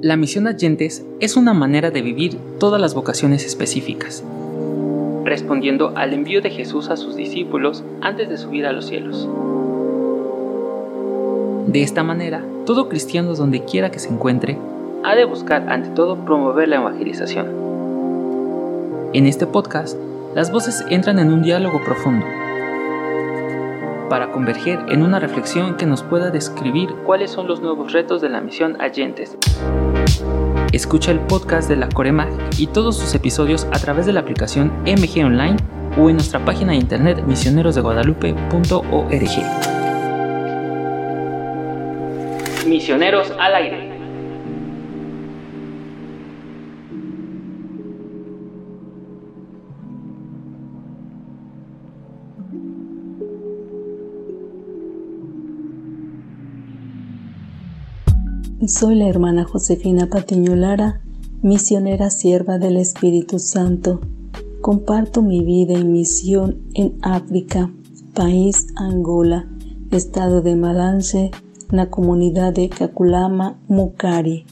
La misión Agentes es una manera de vivir todas las vocaciones específicas, respondiendo al envío de Jesús a sus discípulos antes de subir a los cielos. De esta manera, todo cristiano donde quiera que se encuentre, ha de buscar ante todo promover la evangelización. En este podcast, las voces entran en un diálogo profundo para converger en una reflexión que nos pueda describir cuáles son los nuevos retos de la misión Agentes. Escucha el podcast de la Coremag y todos sus episodios a través de la aplicación MG Online o en nuestra página de internet misionerosdeguadalupe.org. Misioneros al aire. Soy la hermana Josefina Patiño Lara, misionera sierva del Espíritu Santo. Comparto mi vida y misión en África, país Angola, estado de Malanche, la comunidad de Kakulama Mukari.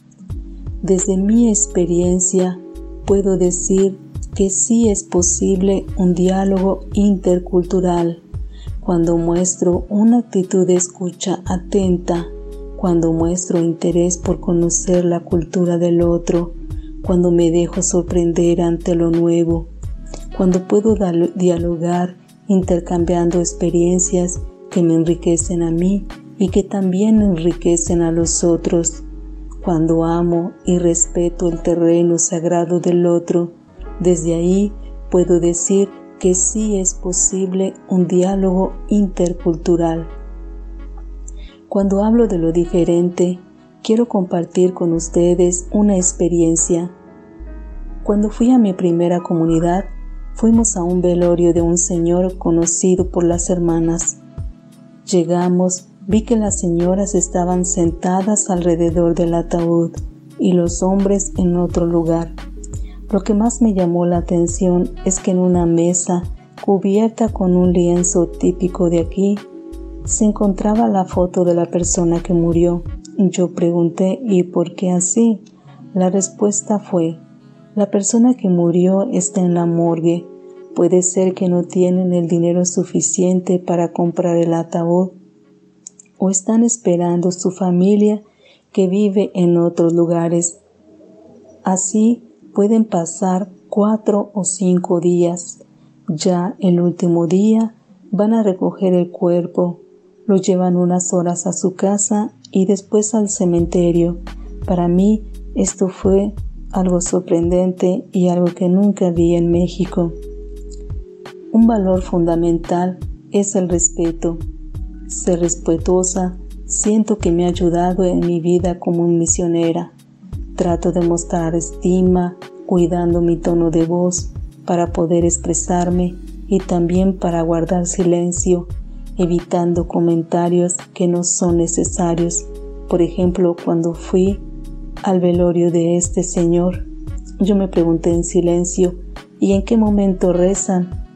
Desde mi experiencia puedo decir que sí es posible un diálogo intercultural cuando muestro una actitud de escucha atenta cuando muestro interés por conocer la cultura del otro, cuando me dejo sorprender ante lo nuevo, cuando puedo dialogar intercambiando experiencias que me enriquecen a mí y que también enriquecen a los otros, cuando amo y respeto el terreno sagrado del otro, desde ahí puedo decir que sí es posible un diálogo intercultural. Cuando hablo de lo diferente, quiero compartir con ustedes una experiencia. Cuando fui a mi primera comunidad, fuimos a un velorio de un señor conocido por las hermanas. Llegamos, vi que las señoras estaban sentadas alrededor del ataúd y los hombres en otro lugar. Lo que más me llamó la atención es que en una mesa cubierta con un lienzo típico de aquí se encontraba la foto de la persona que murió. Yo pregunté, ¿y por qué así? La respuesta fue, la persona que murió está en la morgue. Puede ser que no tienen el dinero suficiente para comprar el ataúd o están esperando su familia que vive en otros lugares. Así pueden pasar cuatro o cinco días. Ya el último día van a recoger el cuerpo lo llevan unas horas a su casa y después al cementerio. Para mí esto fue algo sorprendente y algo que nunca vi en México. Un valor fundamental es el respeto. Ser respetuosa siento que me ha ayudado en mi vida como misionera. Trato de mostrar estima, cuidando mi tono de voz para poder expresarme y también para guardar silencio evitando comentarios que no son necesarios. Por ejemplo, cuando fui al velorio de este señor, yo me pregunté en silencio, ¿y en qué momento rezan?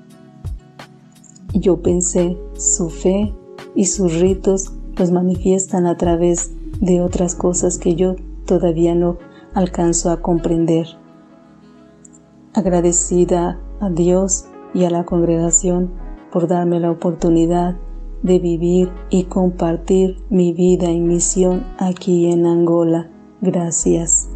Yo pensé, su fe y sus ritos los manifiestan a través de otras cosas que yo todavía no alcanzo a comprender. Agradecida a Dios y a la congregación por darme la oportunidad de vivir y compartir mi vida y misión aquí en Angola. Gracias.